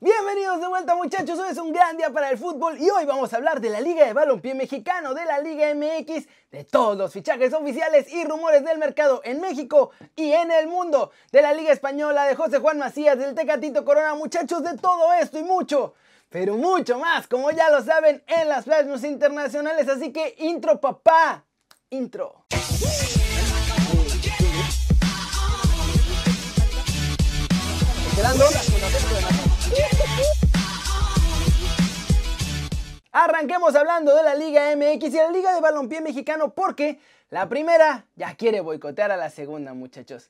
Bienvenidos de vuelta muchachos, hoy es un gran día para el fútbol y hoy vamos a hablar de la Liga de Balompié Mexicano, de la Liga MX, de todos los fichajes oficiales y rumores del mercado en México y en el mundo, de la Liga Española, de José Juan Macías, del Tecatito Corona, muchachos, de todo esto y mucho, pero mucho más, como ya lo saben, en las playas internacionales, así que intro papá, intro. Arranquemos hablando de la Liga MX y la Liga de Balompié Mexicano porque la primera ya quiere boicotear a la segunda, muchachos.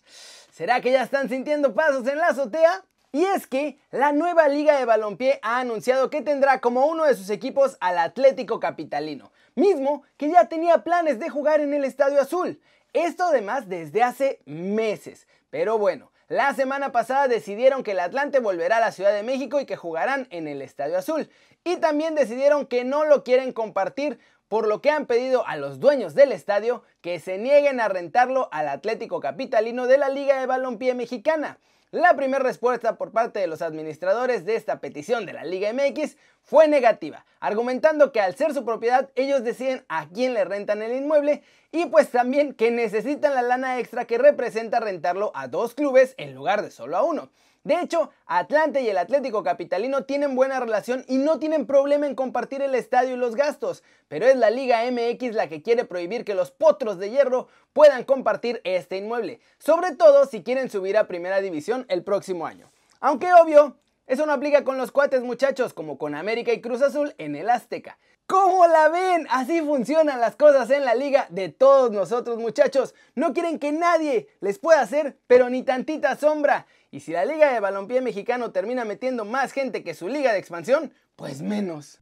¿Será que ya están sintiendo pasos en la azotea? Y es que la nueva Liga de Balompié ha anunciado que tendrá como uno de sus equipos al Atlético Capitalino, mismo que ya tenía planes de jugar en el Estadio Azul. Esto además desde hace meses. Pero bueno, la semana pasada decidieron que el Atlante volverá a la Ciudad de México y que jugarán en el Estadio Azul. Y también decidieron que no lo quieren compartir, por lo que han pedido a los dueños del estadio que se nieguen a rentarlo al Atlético Capitalino de la Liga de Balompié Mexicana. La primera respuesta por parte de los administradores de esta petición de la Liga MX fue negativa, argumentando que al ser su propiedad ellos deciden a quién le rentan el inmueble y pues también que necesitan la lana extra que representa rentarlo a dos clubes en lugar de solo a uno. De hecho, Atlante y el Atlético Capitalino tienen buena relación y no tienen problema en compartir el estadio y los gastos, pero es la Liga MX la que quiere prohibir que los potros de hierro puedan compartir este inmueble, sobre todo si quieren subir a Primera División el próximo año. Aunque obvio, eso no aplica con los cuates muchachos como con América y Cruz Azul en el Azteca. ¿Cómo la ven? Así funcionan las cosas en la liga de todos nosotros muchachos. No quieren que nadie les pueda hacer, pero ni tantita sombra. Y si la liga de balompié mexicano termina metiendo más gente que su liga de expansión, pues menos.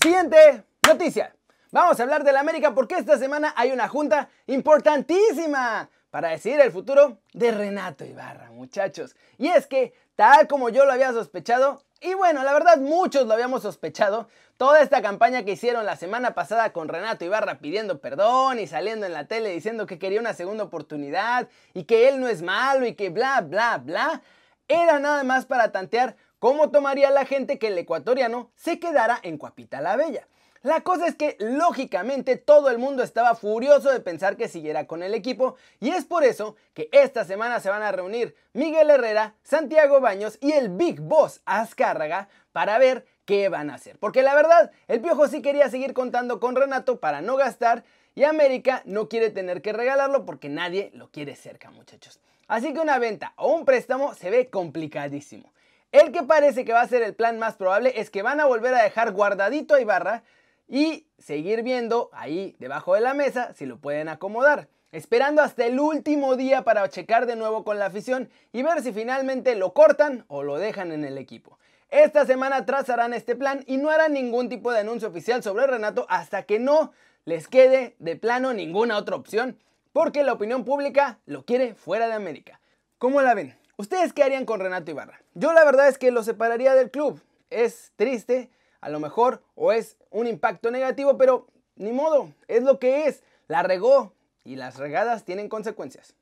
Siguiente noticia. Vamos a hablar de la América porque esta semana hay una junta importantísima para decidir el futuro de Renato Ibarra, muchachos. Y es que, tal como yo lo había sospechado, y bueno, la verdad muchos lo habíamos sospechado, toda esta campaña que hicieron la semana pasada con Renato Ibarra pidiendo perdón y saliendo en la tele diciendo que quería una segunda oportunidad y que él no es malo y que bla, bla, bla, era nada más para tantear cómo tomaría la gente que el ecuatoriano se quedara en Cuapita la Bella. La cosa es que lógicamente todo el mundo estaba furioso de pensar que siguiera con el equipo y es por eso que esta semana se van a reunir Miguel Herrera, Santiago Baños y el Big Boss Azcárraga para ver qué van a hacer. Porque la verdad, el Piojo sí quería seguir contando con Renato para no gastar y América no quiere tener que regalarlo porque nadie lo quiere cerca, muchachos. Así que una venta o un préstamo se ve complicadísimo. El que parece que va a ser el plan más probable es que van a volver a dejar guardadito a Ibarra y seguir viendo ahí debajo de la mesa si lo pueden acomodar. Esperando hasta el último día para checar de nuevo con la afición y ver si finalmente lo cortan o lo dejan en el equipo. Esta semana trazarán este plan y no harán ningún tipo de anuncio oficial sobre Renato hasta que no les quede de plano ninguna otra opción, porque la opinión pública lo quiere fuera de América. ¿Cómo la ven? ¿Ustedes qué harían con Renato Ibarra? Yo la verdad es que lo separaría del club. Es triste, a lo mejor o es un impacto negativo, pero ni modo, es lo que es. La regó y las regadas tienen consecuencias.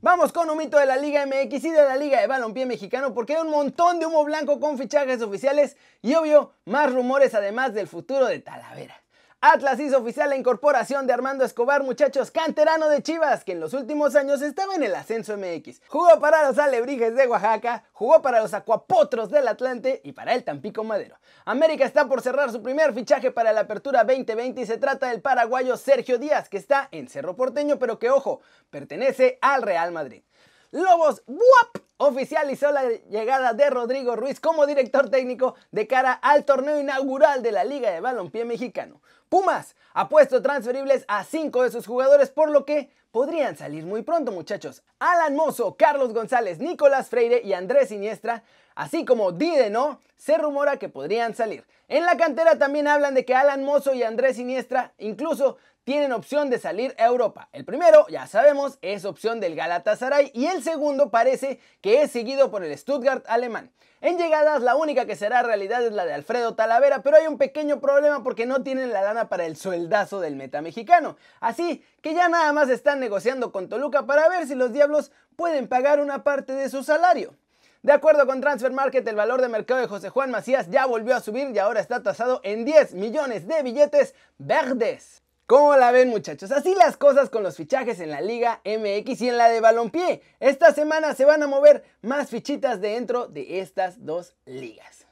Vamos con un mito de la Liga MX y de la Liga de Balompié Mexicano porque hay un montón de humo blanco con fichajes oficiales y obvio más rumores además del futuro de Talavera. Atlas hizo oficial la incorporación de Armando Escobar, muchachos, canterano de Chivas, que en los últimos años estaba en el ascenso MX. Jugó para los Alebrijes de Oaxaca, jugó para los Acuapotros del Atlante y para el Tampico Madero. América está por cerrar su primer fichaje para la Apertura 2020 y se trata del paraguayo Sergio Díaz, que está en Cerro Porteño, pero que, ojo, pertenece al Real Madrid. Lobos WAP oficializó la llegada de Rodrigo Ruiz como director técnico de cara al torneo inaugural de la Liga de Balompié Mexicano. Pumas ha puesto transferibles a cinco de sus jugadores, por lo que podrían salir muy pronto, muchachos. Alan Mozo, Carlos González, Nicolás Freire y Andrés Siniestra, así como Dideno, se rumora que podrían salir. En la cantera también hablan de que Alan Mozo y Andrés Siniestra incluso tienen opción de salir a Europa. El primero, ya sabemos, es opción del Galatasaray y el segundo parece que es seguido por el Stuttgart alemán. En llegadas la única que será realidad es la de Alfredo Talavera, pero hay un pequeño problema porque no tienen la lana para el sueldazo del meta mexicano. Así que ya nada más están negociando con Toluca para ver si los Diablos pueden pagar una parte de su salario. De acuerdo con Transfer Market, el valor de mercado de José Juan Macías ya volvió a subir y ahora está tasado en 10 millones de billetes verdes. ¿Cómo la ven muchachos? Así las cosas con los fichajes en la Liga MX y en la de Balompié. Esta semana se van a mover más fichitas dentro de estas dos ligas.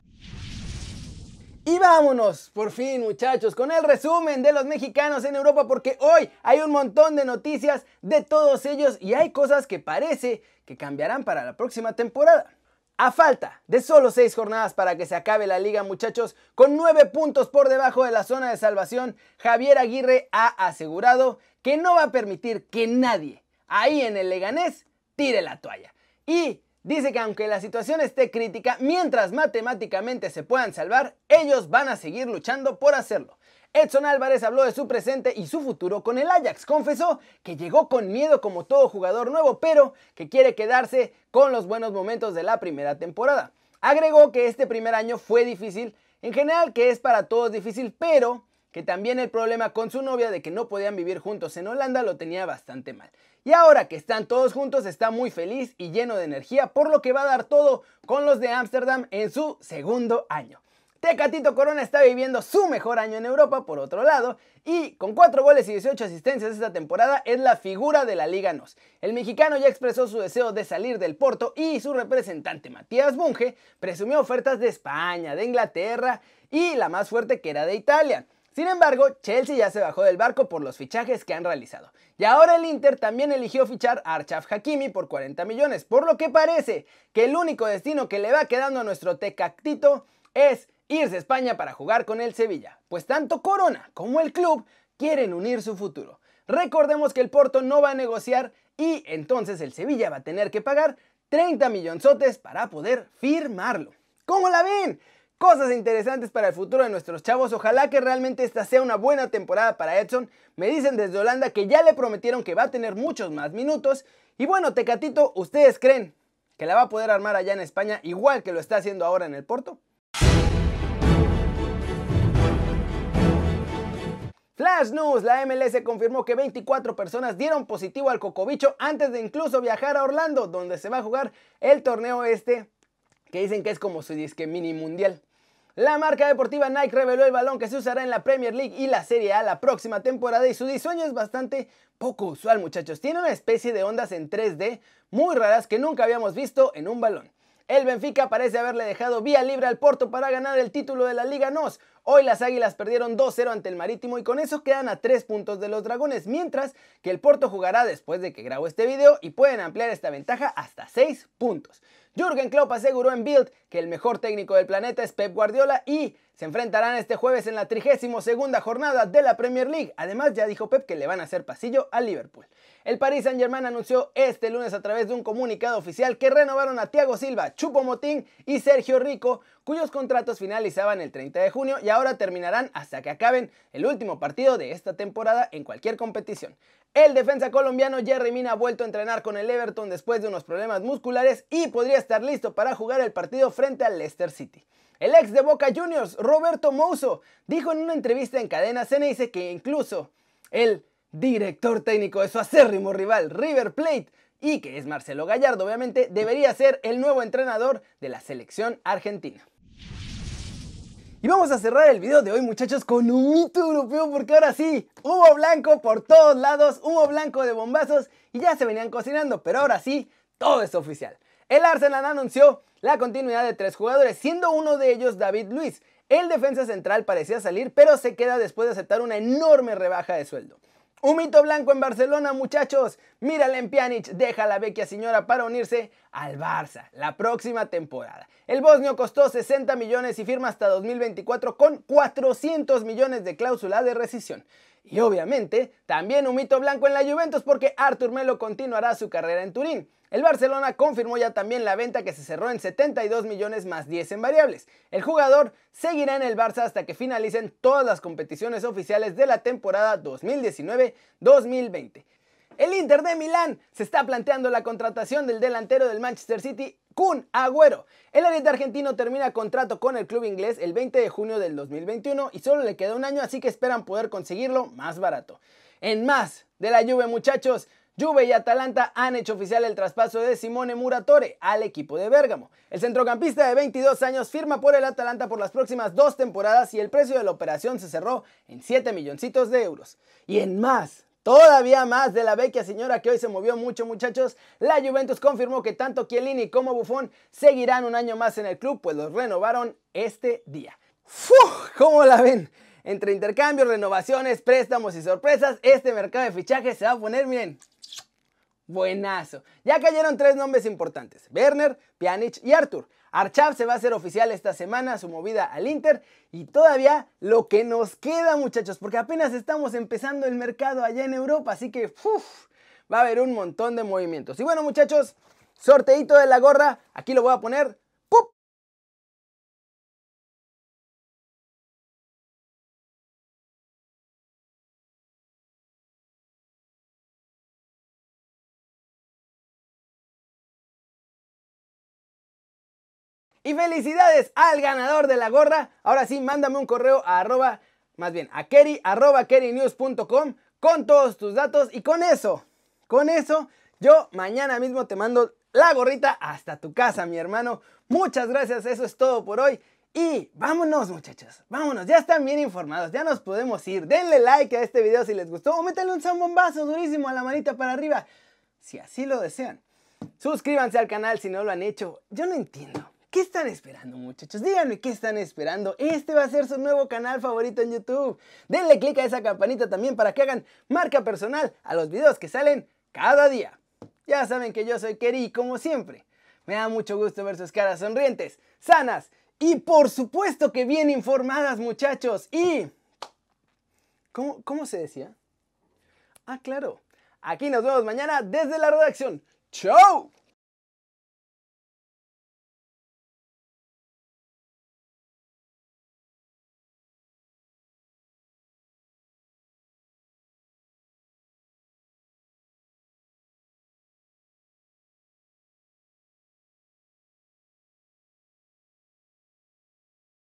Y vámonos, por fin muchachos, con el resumen de los mexicanos en Europa porque hoy hay un montón de noticias de todos ellos y hay cosas que parece que cambiarán para la próxima temporada. A falta de solo 6 jornadas para que se acabe la liga muchachos, con 9 puntos por debajo de la zona de salvación, Javier Aguirre ha asegurado que no va a permitir que nadie ahí en el Leganés tire la toalla. Y dice que aunque la situación esté crítica, mientras matemáticamente se puedan salvar, ellos van a seguir luchando por hacerlo. Edson Álvarez habló de su presente y su futuro con el Ajax. Confesó que llegó con miedo como todo jugador nuevo, pero que quiere quedarse con los buenos momentos de la primera temporada. Agregó que este primer año fue difícil, en general que es para todos difícil, pero que también el problema con su novia de que no podían vivir juntos en Holanda lo tenía bastante mal. Y ahora que están todos juntos está muy feliz y lleno de energía, por lo que va a dar todo con los de Ámsterdam en su segundo año. Tecatito Corona está viviendo su mejor año en Europa, por otro lado, y con 4 goles y 18 asistencias esta temporada es la figura de la Liga NOS. El mexicano ya expresó su deseo de salir del Porto y su representante Matías Bunge presumió ofertas de España, de Inglaterra y la más fuerte que era de Italia. Sin embargo, Chelsea ya se bajó del barco por los fichajes que han realizado. Y ahora el Inter también eligió fichar a Archaf Hakimi por 40 millones, por lo que parece que el único destino que le va quedando a nuestro Tecactito es irse a España para jugar con el Sevilla, pues tanto Corona como el club quieren unir su futuro. Recordemos que el Porto no va a negociar y entonces el Sevilla va a tener que pagar 30 millonzotes para poder firmarlo. ¿Cómo la ven? Cosas interesantes para el futuro de nuestros chavos. Ojalá que realmente esta sea una buena temporada para Edson. Me dicen desde Holanda que ya le prometieron que va a tener muchos más minutos. Y bueno, Tecatito, ¿ustedes creen que la va a poder armar allá en España igual que lo está haciendo ahora en el Porto? Flash News, la MLS confirmó que 24 personas dieron positivo al cocobicho antes de incluso viajar a Orlando, donde se va a jugar el torneo este, que dicen que es como su disque mini mundial. La marca deportiva Nike reveló el balón que se usará en la Premier League y la Serie A la próxima temporada y su diseño es bastante poco usual muchachos. Tiene una especie de ondas en 3D muy raras que nunca habíamos visto en un balón. El Benfica parece haberle dejado vía libre al Porto para ganar el título de la Liga NOS. Hoy las Águilas perdieron 2-0 ante el Marítimo y con eso quedan a 3 puntos de los Dragones, mientras que el Porto jugará después de que grabo este video y pueden ampliar esta ventaja hasta 6 puntos. Jürgen Klopp aseguró en Bild que el mejor técnico del planeta es Pep Guardiola y se enfrentarán este jueves en la 32 jornada de la Premier League. Además, ya dijo Pep que le van a hacer pasillo a Liverpool. El Paris Saint-Germain anunció este lunes a través de un comunicado oficial que renovaron a Thiago Silva, Chupo Motín y Sergio Rico, cuyos contratos finalizaban el 30 de junio y ahora terminarán hasta que acaben el último partido de esta temporada en cualquier competición. El defensa colombiano Jerry Mina ha vuelto a entrenar con el Everton después de unos problemas musculares y podría estar listo para jugar el partido frente al Leicester City. El ex de Boca Juniors, Roberto Mouso, dijo en una entrevista en cadena dice que incluso el director técnico de su acérrimo rival River Plate y que es Marcelo Gallardo obviamente, debería ser el nuevo entrenador de la selección argentina. Y vamos a cerrar el video de hoy muchachos con un mito europeo porque ahora sí, humo blanco por todos lados, humo blanco de bombazos y ya se venían cocinando, pero ahora sí, todo es oficial. El Arsenal anunció la continuidad de tres jugadores, siendo uno de ellos David Luis. El defensa central parecía salir, pero se queda después de aceptar una enorme rebaja de sueldo. Un mito blanco en Barcelona, muchachos. Mírale en Pjanic, deja a la vecchia señora para unirse al Barça la próxima temporada. El bosnio costó 60 millones y firma hasta 2024 con 400 millones de cláusula de rescisión. Y obviamente, también un mito blanco en la Juventus porque Artur Melo continuará su carrera en Turín. El Barcelona confirmó ya también la venta que se cerró en 72 millones más 10 en variables. El jugador seguirá en el Barça hasta que finalicen todas las competiciones oficiales de la temporada 2019-2020. El Inter de Milán se está planteando la contratación del delantero del Manchester City, Kun Agüero. El ariete argentino termina contrato con el club inglés el 20 de junio del 2021 y solo le queda un año, así que esperan poder conseguirlo más barato. En más de la lluvia, muchachos, Juve y Atalanta han hecho oficial el traspaso de Simone Muratore al equipo de Bérgamo. El centrocampista de 22 años firma por el Atalanta por las próximas dos temporadas y el precio de la operación se cerró en 7 milloncitos de euros. Y en más, Todavía más de la vecchia señora que hoy se movió mucho muchachos, la Juventus confirmó que tanto Chiellini como Buffon seguirán un año más en el club, pues los renovaron este día. ¡Fuf! ¿Cómo la ven? Entre intercambios, renovaciones, préstamos y sorpresas, este mercado de fichajes se va a poner, miren, buenazo. Ya cayeron tres nombres importantes, Werner, Pjanic y Arthur. Archav se va a hacer oficial esta semana, su movida al Inter y todavía lo que nos queda muchachos, porque apenas estamos empezando el mercado allá en Europa, así que va a haber un montón de movimientos. Y bueno muchachos, sorteito de la gorra, aquí lo voy a poner Y felicidades al ganador de la gorra. Ahora sí, mándame un correo a arroba, más bien, a keri, arroba kerinews.com con todos tus datos. Y con eso, con eso, yo mañana mismo te mando la gorrita hasta tu casa, mi hermano. Muchas gracias, eso es todo por hoy. Y vámonos muchachos, vámonos, ya están bien informados, ya nos podemos ir. Denle like a este video si les gustó o métanle un zambombazo durísimo a la manita para arriba, si así lo desean. Suscríbanse al canal si no lo han hecho, yo no entiendo. ¿Qué están esperando muchachos? Díganme qué están esperando. Este va a ser su nuevo canal favorito en YouTube. Denle click a esa campanita también para que hagan marca personal a los videos que salen cada día. Ya saben que yo soy Keri como siempre, me da mucho gusto ver sus caras sonrientes, sanas y por supuesto que bien informadas muchachos. Y... ¿Cómo, cómo se decía? Ah, claro. Aquí nos vemos mañana desde la redacción. ¡Chao!